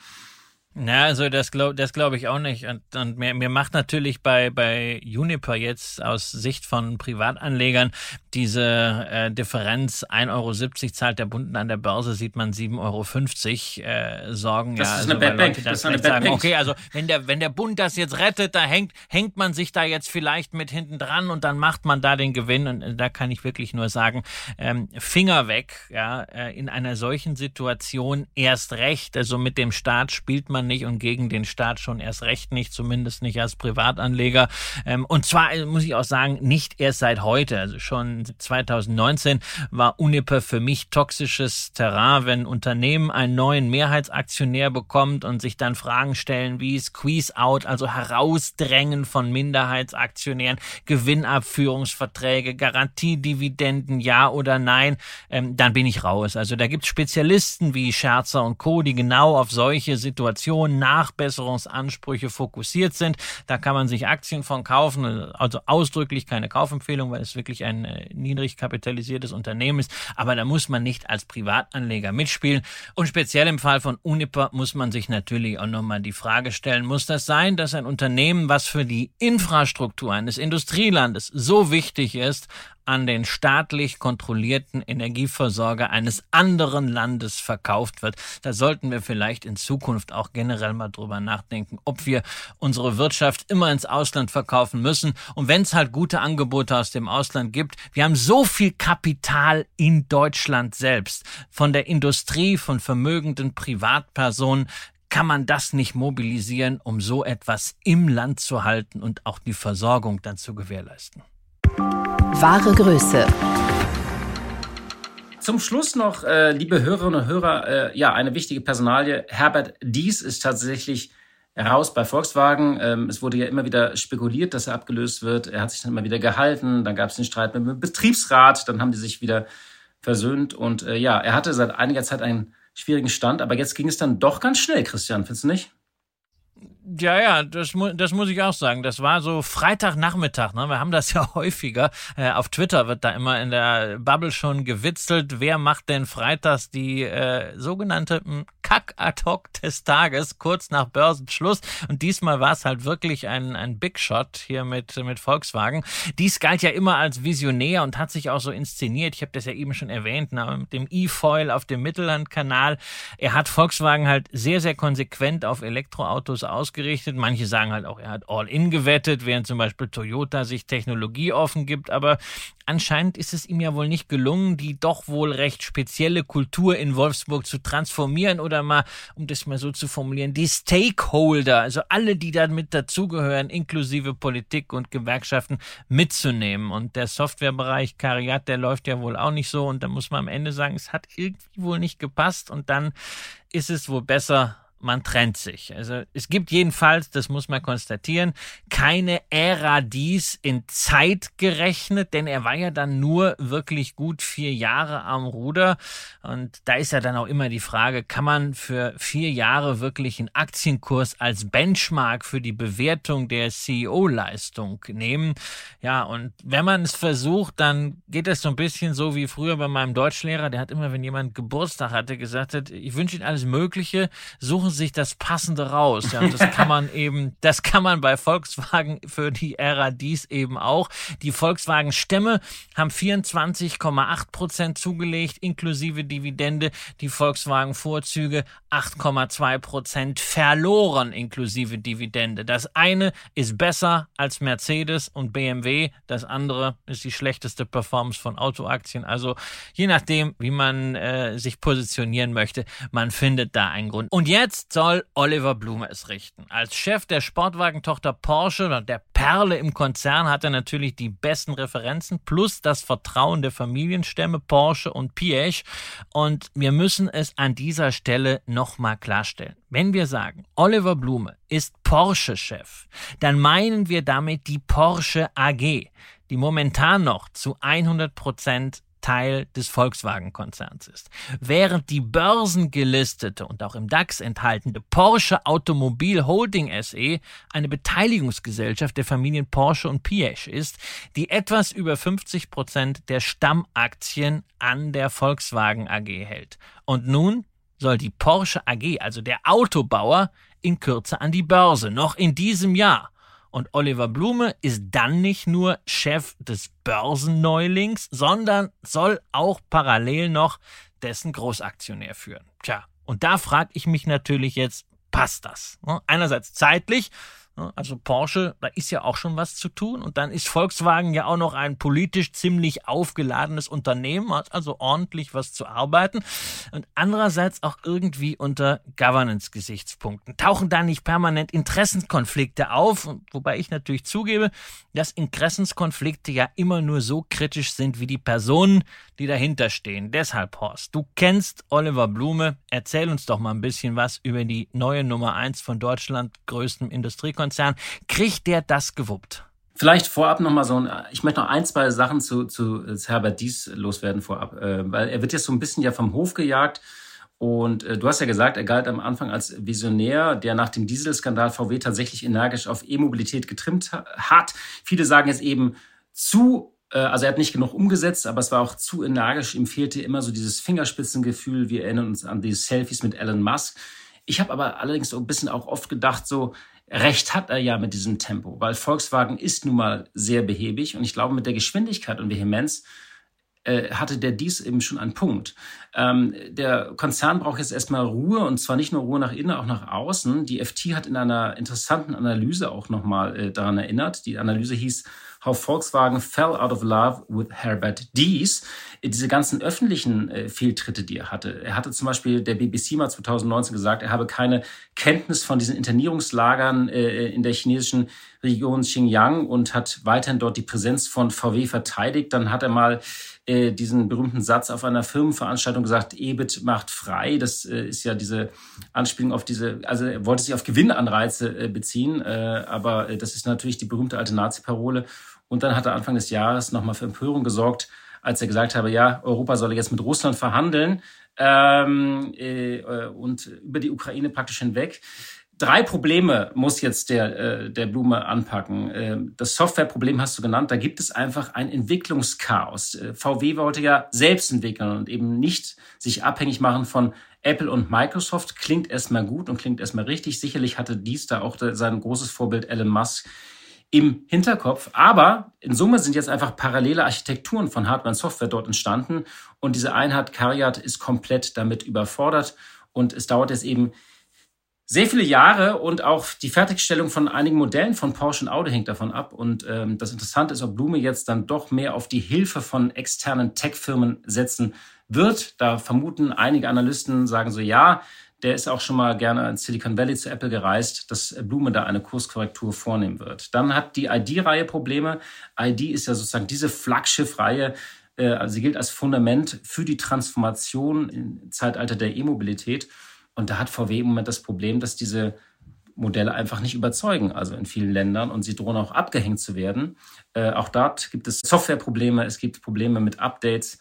Ja, also das glaube das glaub ich auch nicht. Und, und mir, mir macht natürlich bei, bei Juniper jetzt aus Sicht von Privatanlegern diese äh, Differenz 1,70 Euro zahlt der Bund an der Börse, sieht man 7,50 Euro äh, Sorgen. Das ja, ist also, eine Bad Bank. Das ist eine Bad sagen, Bank. Okay, also wenn der, wenn der Bund das jetzt rettet, da hängt, hängt man sich da jetzt vielleicht mit hinten dran und dann macht man da den Gewinn. Und äh, da kann ich wirklich nur sagen, ähm, Finger weg, ja, äh, in einer solchen Situation erst recht. Also mit dem Staat spielt man nicht und gegen den Staat schon erst recht nicht, zumindest nicht als Privatanleger. Ähm, und zwar äh, muss ich auch sagen, nicht erst seit heute. Also schon 2019 war Uniper für mich toxisches Terrain, wenn Unternehmen einen neuen Mehrheitsaktionär bekommt und sich dann Fragen stellen wie Squeeze-out, also Herausdrängen von Minderheitsaktionären, Gewinnabführungsverträge, Garantiedividenden, ja oder nein, ähm, dann bin ich raus. Also da gibt es Spezialisten wie Scherzer und Co., die genau auf solche Situationen Innovation, Nachbesserungsansprüche fokussiert sind. Da kann man sich Aktien von kaufen, also ausdrücklich keine Kaufempfehlung, weil es wirklich ein äh, niedrig kapitalisiertes Unternehmen ist. Aber da muss man nicht als Privatanleger mitspielen. Und speziell im Fall von Uniper muss man sich natürlich auch nochmal die Frage stellen, muss das sein, dass ein Unternehmen, was für die Infrastruktur eines Industrielandes so wichtig ist, an den staatlich kontrollierten Energieversorger eines anderen Landes verkauft wird. Da sollten wir vielleicht in Zukunft auch generell mal drüber nachdenken, ob wir unsere Wirtschaft immer ins Ausland verkaufen müssen. Und wenn es halt gute Angebote aus dem Ausland gibt, wir haben so viel Kapital in Deutschland selbst, von der Industrie, von vermögenden Privatpersonen, kann man das nicht mobilisieren, um so etwas im Land zu halten und auch die Versorgung dann zu gewährleisten. Wahre Größe. Zum Schluss noch, äh, liebe Hörerinnen und Hörer, äh, ja, eine wichtige Personalie. Herbert Dies ist tatsächlich raus bei Volkswagen. Ähm, es wurde ja immer wieder spekuliert, dass er abgelöst wird. Er hat sich dann immer wieder gehalten. Dann gab es den Streit mit dem Betriebsrat. Dann haben die sich wieder versöhnt. Und äh, ja, er hatte seit einiger Zeit einen schwierigen Stand. Aber jetzt ging es dann doch ganz schnell, Christian, findest du nicht? Ja, ja, das, mu das muss ich auch sagen. Das war so Freitagnachmittag. Ne? Wir haben das ja häufiger. Äh, auf Twitter wird da immer in der Bubble schon gewitzelt. Wer macht denn freitags die äh, sogenannte hm, Kack-Ad-Hoc des Tages, kurz nach Börsenschluss? Und diesmal war es halt wirklich ein, ein Big Shot hier mit, mit Volkswagen. Dies galt ja immer als Visionär und hat sich auch so inszeniert. Ich habe das ja eben schon erwähnt, ne? mit dem E-Foil auf dem Mittellandkanal. Er hat Volkswagen halt sehr, sehr konsequent auf Elektroautos ausgerichtet. Manche sagen halt auch, er hat All-In gewettet, während zum Beispiel Toyota sich Technologie offen gibt. Aber anscheinend ist es ihm ja wohl nicht gelungen, die doch wohl recht spezielle Kultur in Wolfsburg zu transformieren oder mal, um das mal so zu formulieren, die Stakeholder, also alle, die da mit dazugehören, inklusive Politik und Gewerkschaften, mitzunehmen. Und der Softwarebereich Kariat, der läuft ja wohl auch nicht so. Und da muss man am Ende sagen, es hat irgendwie wohl nicht gepasst. Und dann ist es wohl besser, man trennt sich. Also es gibt jedenfalls, das muss man konstatieren, keine Ära dies in Zeit gerechnet, denn er war ja dann nur wirklich gut vier Jahre am Ruder. Und da ist ja dann auch immer die Frage, kann man für vier Jahre wirklich einen Aktienkurs als Benchmark für die Bewertung der CEO-Leistung nehmen? Ja, und wenn man es versucht, dann geht es so ein bisschen so wie früher bei meinem Deutschlehrer, der hat immer, wenn jemand Geburtstag hatte, gesagt hat, ich wünsche Ihnen alles Mögliche, suchen sich das Passende raus. Ja, das kann man eben, das kann man bei Volkswagen für die Ära dies eben auch. Die Volkswagen-Stämme haben 24,8 Prozent zugelegt, inklusive Dividende. Die Volkswagen-Vorzüge 8,2 Prozent verloren, inklusive Dividende. Das eine ist besser als Mercedes und BMW. Das andere ist die schlechteste Performance von Autoaktien. Also je nachdem, wie man äh, sich positionieren möchte, man findet da einen Grund. Und jetzt Jetzt soll Oliver Blume es richten. Als Chef der Sportwagentochter Porsche oder der Perle im Konzern hat er natürlich die besten Referenzen plus das Vertrauen der Familienstämme Porsche und Piech. Und wir müssen es an dieser Stelle nochmal klarstellen. Wenn wir sagen, Oliver Blume ist Porsche-Chef, dann meinen wir damit die Porsche AG, die momentan noch zu 100 Prozent Teil des Volkswagen-Konzerns ist. Während die börsengelistete und auch im DAX enthaltene Porsche Automobil Holding SE eine Beteiligungsgesellschaft der Familien Porsche und Piech ist, die etwas über 50 Prozent der Stammaktien an der Volkswagen AG hält. Und nun soll die Porsche AG, also der Autobauer, in Kürze an die Börse, noch in diesem Jahr. Und Oliver Blume ist dann nicht nur Chef des Börsenneulings, sondern soll auch parallel noch dessen Großaktionär führen. Tja, und da frage ich mich natürlich jetzt, passt das? Einerseits zeitlich, Ne? Also Porsche, da ist ja auch schon was zu tun. Und dann ist Volkswagen ja auch noch ein politisch ziemlich aufgeladenes Unternehmen, hat also ordentlich was zu arbeiten. Und andererseits auch irgendwie unter Governance-Gesichtspunkten. Tauchen da nicht permanent Interessenkonflikte auf? Wobei ich natürlich zugebe, dass Interessenskonflikte ja immer nur so kritisch sind wie die Personen, die dahinter stehen. Deshalb, Horst, du kennst Oliver Blume. Erzähl uns doch mal ein bisschen was über die neue Nummer eins von Deutschland größtem Industriekonzern. Kriegt der das gewuppt? Vielleicht vorab noch mal so ein, ich möchte noch ein, zwei Sachen zu, zu Herbert Dies loswerden vorab, äh, weil er wird jetzt so ein bisschen ja vom Hof gejagt Und äh, du hast ja gesagt, er galt am Anfang als Visionär, der nach dem Dieselskandal VW tatsächlich energisch auf E-Mobilität getrimmt hat. Viele sagen jetzt eben zu, also er hat nicht genug umgesetzt, aber es war auch zu energisch. Ihm fehlte immer so dieses Fingerspitzengefühl. Wir erinnern uns an die Selfies mit Elon Musk. Ich habe aber allerdings so ein bisschen auch oft gedacht, so, Recht hat er ja mit diesem Tempo, weil Volkswagen ist nun mal sehr behäbig und ich glaube, mit der Geschwindigkeit und Vehemenz äh, hatte der dies eben schon einen Punkt. Ähm, der Konzern braucht jetzt erstmal Ruhe und zwar nicht nur Ruhe nach innen, auch nach außen. Die FT hat in einer interessanten Analyse auch nochmal äh, daran erinnert. Die Analyse hieß How Volkswagen Fell Out of Love with Herbert Dies. Diese ganzen öffentlichen äh, Fehltritte, die er hatte. Er hatte zum Beispiel der BBC mal 2019 gesagt, er habe keine Kenntnis von diesen Internierungslagern äh, in der chinesischen Region Xinjiang und hat weiterhin dort die Präsenz von VW verteidigt. Dann hat er mal äh, diesen berühmten Satz auf einer Firmenveranstaltung gesagt, EBIT macht frei. Das äh, ist ja diese Anspielung auf diese, also er wollte sich auf Gewinnanreize äh, beziehen, äh, aber äh, das ist natürlich die berühmte alte Nazi-Parole. Und dann hat er Anfang des Jahres nochmal für Empörung gesorgt, als er gesagt habe, ja, Europa solle jetzt mit Russland verhandeln ähm, äh, und über die Ukraine praktisch hinweg. Drei Probleme muss jetzt der, äh, der Blume anpacken. Äh, das Softwareproblem hast du genannt. Da gibt es einfach ein Entwicklungschaos. Äh, VW wollte ja selbst entwickeln und eben nicht sich abhängig machen von Apple und Microsoft. Klingt erstmal gut und klingt erstmal richtig. Sicherlich hatte dies da auch sein großes Vorbild Elon Musk im Hinterkopf. Aber in Summe sind jetzt einfach parallele Architekturen von Hardware und Software dort entstanden. Und diese Einheit Cariat ist komplett damit überfordert. Und es dauert jetzt eben sehr viele Jahre und auch die Fertigstellung von einigen Modellen von Porsche und Audi hängt davon ab. Und ähm, das Interessante ist, ob Blume jetzt dann doch mehr auf die Hilfe von externen Tech-Firmen setzen wird. Da vermuten einige Analysten, sagen so, ja, der ist auch schon mal gerne in Silicon Valley zu Apple gereist, dass Blume da eine Kurskorrektur vornehmen wird. Dann hat die ID-Reihe Probleme. ID ist ja sozusagen diese Flaggschiff-Reihe, äh, also sie gilt als Fundament für die Transformation im Zeitalter der E-Mobilität. Und da hat VW im Moment das Problem, dass diese Modelle einfach nicht überzeugen, also in vielen Ländern und sie drohen auch abgehängt zu werden. Äh, auch dort gibt es Softwareprobleme, es gibt Probleme mit Updates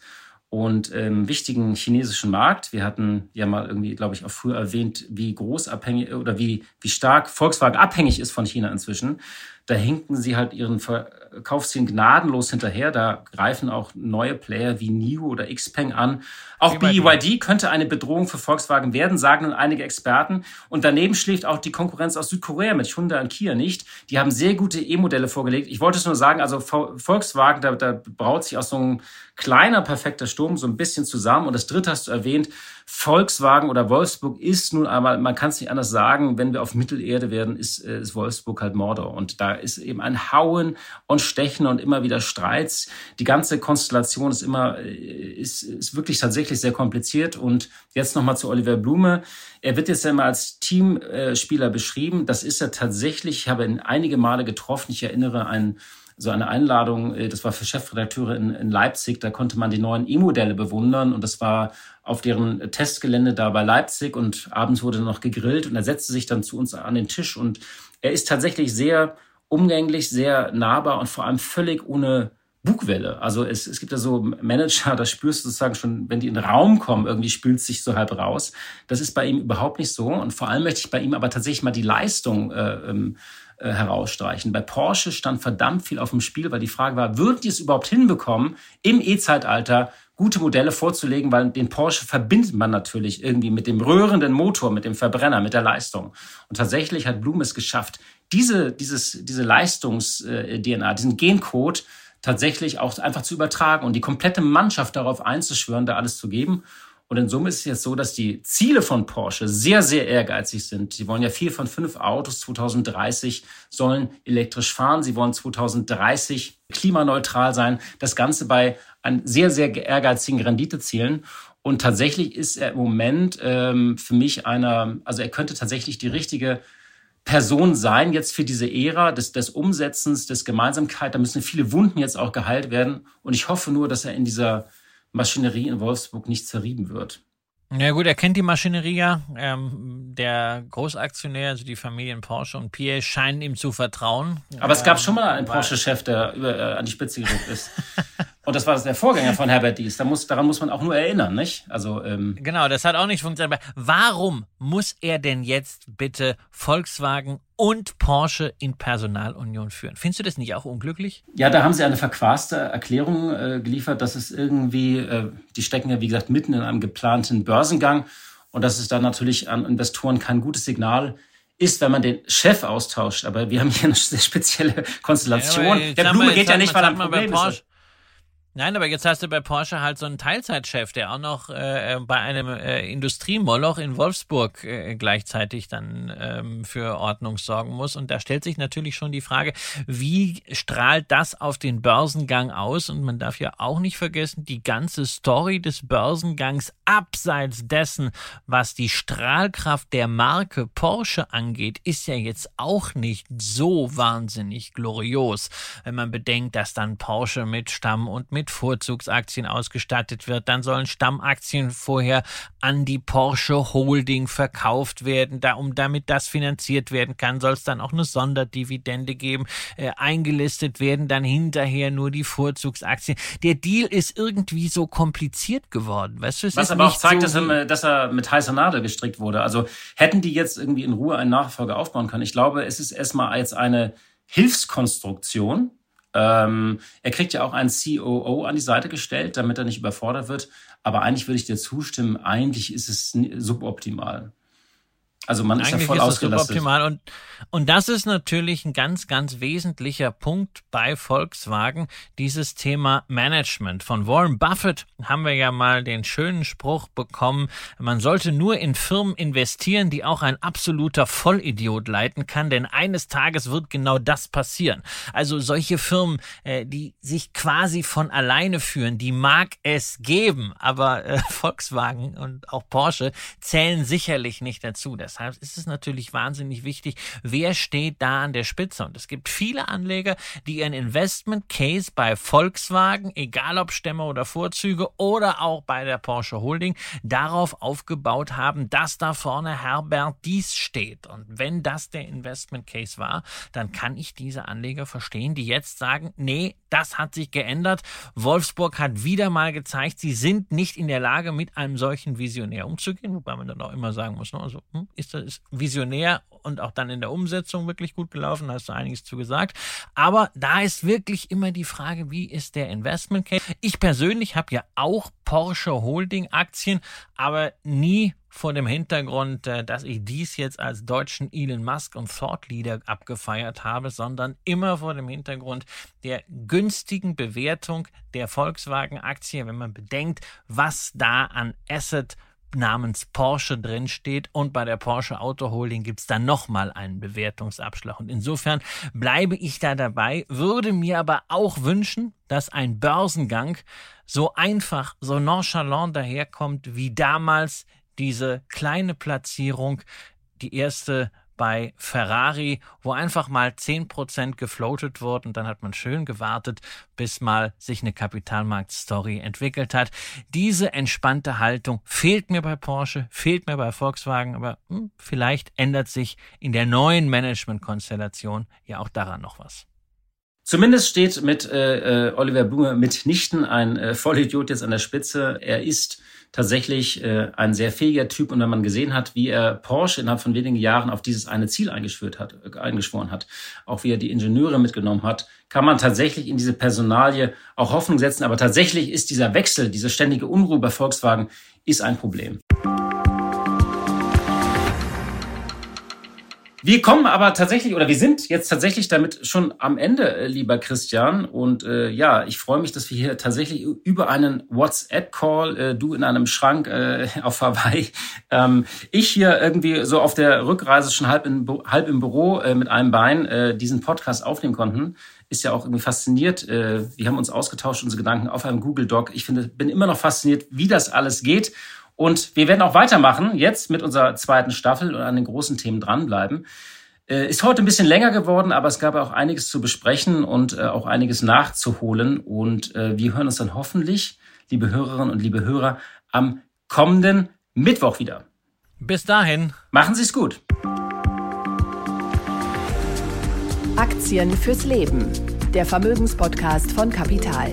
und im wichtigen chinesischen Markt. Wir hatten ja mal irgendwie, glaube ich, auch früher erwähnt, wie groß abhängig oder wie, wie stark Volkswagen abhängig ist von China inzwischen. Da hinken sie halt ihren Verkaufszielen gnadenlos hinterher. Da greifen auch neue Player wie NIO oder Xpeng an. Auch BYD könnte eine Bedrohung für Volkswagen werden, sagen nun einige Experten. Und daneben schläft auch die Konkurrenz aus Südkorea mit Hyundai und Kia nicht. Die haben sehr gute E-Modelle vorgelegt. Ich wollte es nur sagen, also Volkswagen, da, da braut sich aus so einem kleiner perfekter Sturm so ein bisschen zusammen. Und das dritte hast du erwähnt, Volkswagen oder Wolfsburg ist nun einmal, man kann es nicht anders sagen, wenn wir auf Mittelerde werden, ist, äh, ist Wolfsburg halt Mordor. Und da ist eben ein Hauen und Stechen und immer wieder Streits. Die ganze Konstellation ist immer, äh, ist, ist wirklich tatsächlich sehr kompliziert. Und jetzt nochmal zu Oliver Blume. Er wird jetzt ja immer als Teamspieler beschrieben. Das ist er tatsächlich. Ich habe ihn einige Male getroffen. Ich erinnere an so eine Einladung, äh, das war für Chefredakteure in, in Leipzig, da konnte man die neuen E-Modelle bewundern und das war auf deren Testgelände da bei Leipzig und abends wurde noch gegrillt und er setzte sich dann zu uns an den Tisch und er ist tatsächlich sehr umgänglich, sehr nahbar und vor allem völlig ohne Bugwelle. Also es, es gibt ja so Manager, da spürst du sozusagen schon, wenn die in den Raum kommen, irgendwie spült es sich so halb raus. Das ist bei ihm überhaupt nicht so. Und vor allem möchte ich bei ihm aber tatsächlich mal die Leistung äh, ähm, äh, herausstreichen. Bei Porsche stand verdammt viel auf dem Spiel, weil die Frage war, würden die es überhaupt hinbekommen, im E-Zeitalter gute Modelle vorzulegen, weil den Porsche verbindet man natürlich irgendwie mit dem rührenden Motor, mit dem Verbrenner, mit der Leistung. Und tatsächlich hat Blum es geschafft, diese, dieses, diese Leistungs-DNA, diesen Gencode tatsächlich auch einfach zu übertragen und die komplette Mannschaft darauf einzuschwören, da alles zu geben. Und in Summe ist es jetzt so, dass die Ziele von Porsche sehr, sehr ehrgeizig sind. Sie wollen ja vier von fünf Autos 2030 sollen elektrisch fahren. Sie wollen 2030 klimaneutral sein. Das Ganze bei einem sehr, sehr ehrgeizigen Renditezielen. Und tatsächlich ist er im Moment ähm, für mich einer, also er könnte tatsächlich die richtige Person sein jetzt für diese Ära des, des Umsetzens, des Gemeinsamkeit. Da müssen viele Wunden jetzt auch geheilt werden. Und ich hoffe nur, dass er in dieser Maschinerie in Wolfsburg nicht zerrieben wird. Ja gut, er kennt die Maschinerie ja. Ähm, der Großaktionär, also die Familien Porsche und Pierre, scheinen ihm zu vertrauen. Aber es gab schon mal einen Porsche-Chef, der über, äh, an die Spitze gerückt ist. Und das war der Vorgänger von Herbert Dies. Da muss, daran muss man auch nur erinnern, nicht? Also ähm genau, das hat auch nicht funktioniert. Warum muss er denn jetzt bitte Volkswagen und Porsche in Personalunion führen? Findest du das nicht auch unglücklich? Ja, da haben sie eine verquaste Erklärung äh, geliefert, dass es irgendwie, äh, die stecken ja wie gesagt mitten in einem geplanten Börsengang und dass es dann natürlich an Investoren kein gutes Signal ist, wenn man den Chef austauscht. Aber wir haben hier eine sehr spezielle Konstellation. Ja, Der Blume geht ja nicht, weil er ein Problem ist. Nein, aber jetzt hast du bei Porsche halt so einen Teilzeitchef, der auch noch äh, bei einem äh, Industriemoloch in Wolfsburg äh, gleichzeitig dann ähm, für Ordnung sorgen muss. Und da stellt sich natürlich schon die Frage, wie strahlt das auf den Börsengang aus? Und man darf ja auch nicht vergessen, die ganze Story des Börsengangs abseits dessen, was die Strahlkraft der Marke Porsche angeht, ist ja jetzt auch nicht so wahnsinnig glorios, wenn man bedenkt, dass dann Porsche mit Stamm und mit mit Vorzugsaktien ausgestattet wird. Dann sollen Stammaktien vorher an die Porsche Holding verkauft werden. Da, um damit das finanziert werden kann, soll es dann auch eine Sonderdividende geben, äh, eingelistet werden dann hinterher nur die Vorzugsaktien. Der Deal ist irgendwie so kompliziert geworden. Weißt du, es Was aber auch zeigt, so dass, er, dass er mit heißer Nadel gestrickt wurde. Also hätten die jetzt irgendwie in Ruhe einen Nachfolger aufbauen können. Ich glaube, es ist erstmal jetzt eine Hilfskonstruktion, ähm, er kriegt ja auch einen COO an die Seite gestellt, damit er nicht überfordert wird. Aber eigentlich würde ich dir zustimmen, eigentlich ist es suboptimal. Also man Eigentlich ist ja voll ist ausgelastet. Suboptimal. Und, und das ist natürlich ein ganz, ganz wesentlicher Punkt bei Volkswagen, dieses Thema Management. Von Warren Buffett haben wir ja mal den schönen Spruch bekommen, man sollte nur in Firmen investieren, die auch ein absoluter Vollidiot leiten kann, denn eines Tages wird genau das passieren. Also solche Firmen, äh, die sich quasi von alleine führen, die mag es geben, aber äh, Volkswagen und auch Porsche zählen sicherlich nicht dazu. Das Deshalb ist es natürlich wahnsinnig wichtig, wer steht da an der Spitze. Und es gibt viele Anleger, die ihren Investment Case bei Volkswagen, egal ob Stämme oder Vorzüge oder auch bei der Porsche Holding, darauf aufgebaut haben, dass da vorne Herbert Dies steht. Und wenn das der Investment Case war, dann kann ich diese Anleger verstehen, die jetzt sagen, nee, das hat sich geändert. Wolfsburg hat wieder mal gezeigt, sie sind nicht in der Lage, mit einem solchen Visionär umzugehen, wobei man dann auch immer sagen muss, ne, also hm, ist das visionär und auch dann in der Umsetzung wirklich gut gelaufen, hast du einiges zu gesagt. Aber da ist wirklich immer die Frage, wie ist der Investment Case? Ich persönlich habe ja auch Porsche Holding Aktien, aber nie vor dem Hintergrund, äh, dass ich dies jetzt als deutschen Elon Musk und Thought Leader abgefeiert habe, sondern immer vor dem Hintergrund der günstigen Bewertung der Volkswagen-Aktie, wenn man bedenkt, was da an Asset namens Porsche drin steht und bei der Porsche Auto Holding gibt es dann nochmal einen Bewertungsabschlag. Und insofern bleibe ich da dabei, würde mir aber auch wünschen, dass ein Börsengang so einfach, so nonchalant daherkommt wie damals diese kleine Platzierung, die erste bei Ferrari, wo einfach mal 10% gefloatet wurden dann hat man schön gewartet, bis mal sich eine Kapitalmarktstory entwickelt hat. Diese entspannte Haltung fehlt mir bei Porsche, fehlt mir bei Volkswagen, aber hm, vielleicht ändert sich in der neuen Managementkonstellation ja auch daran noch was. Zumindest steht mit äh, äh Oliver Blume mitnichten ein äh, Vollidiot jetzt an der Spitze. Er ist tatsächlich äh, ein sehr fähiger Typ. Und wenn man gesehen hat, wie er Porsche innerhalb von wenigen Jahren auf dieses eine Ziel eingeschwört hat, äh, eingeschworen hat, auch wie er die Ingenieure mitgenommen hat, kann man tatsächlich in diese Personalie auch Hoffnung setzen. Aber tatsächlich ist dieser Wechsel, diese ständige Unruhe bei Volkswagen, ist ein Problem. Wir kommen aber tatsächlich, oder wir sind jetzt tatsächlich damit schon am Ende, äh, lieber Christian. Und äh, ja, ich freue mich, dass wir hier tatsächlich über einen WhatsApp-Call, äh, du in einem Schrank äh, auf Hawaii, ähm, ich hier irgendwie so auf der Rückreise schon halb, in, halb im Büro äh, mit einem Bein äh, diesen Podcast aufnehmen konnten. Ist ja auch irgendwie fasziniert. Äh, wir haben uns ausgetauscht, unsere Gedanken auf einem Google Doc. Ich finde, bin immer noch fasziniert, wie das alles geht. Und wir werden auch weitermachen, jetzt mit unserer zweiten Staffel und an den großen Themen dranbleiben. Äh, ist heute ein bisschen länger geworden, aber es gab auch einiges zu besprechen und äh, auch einiges nachzuholen. Und äh, wir hören uns dann hoffentlich, liebe Hörerinnen und liebe Hörer, am kommenden Mittwoch wieder. Bis dahin. Machen Sie es gut. Aktien fürs Leben. Der Vermögenspodcast von Kapital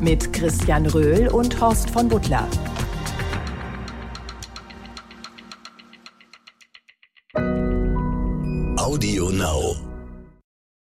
Mit Christian Röhl und Horst von Butler. Audio Now.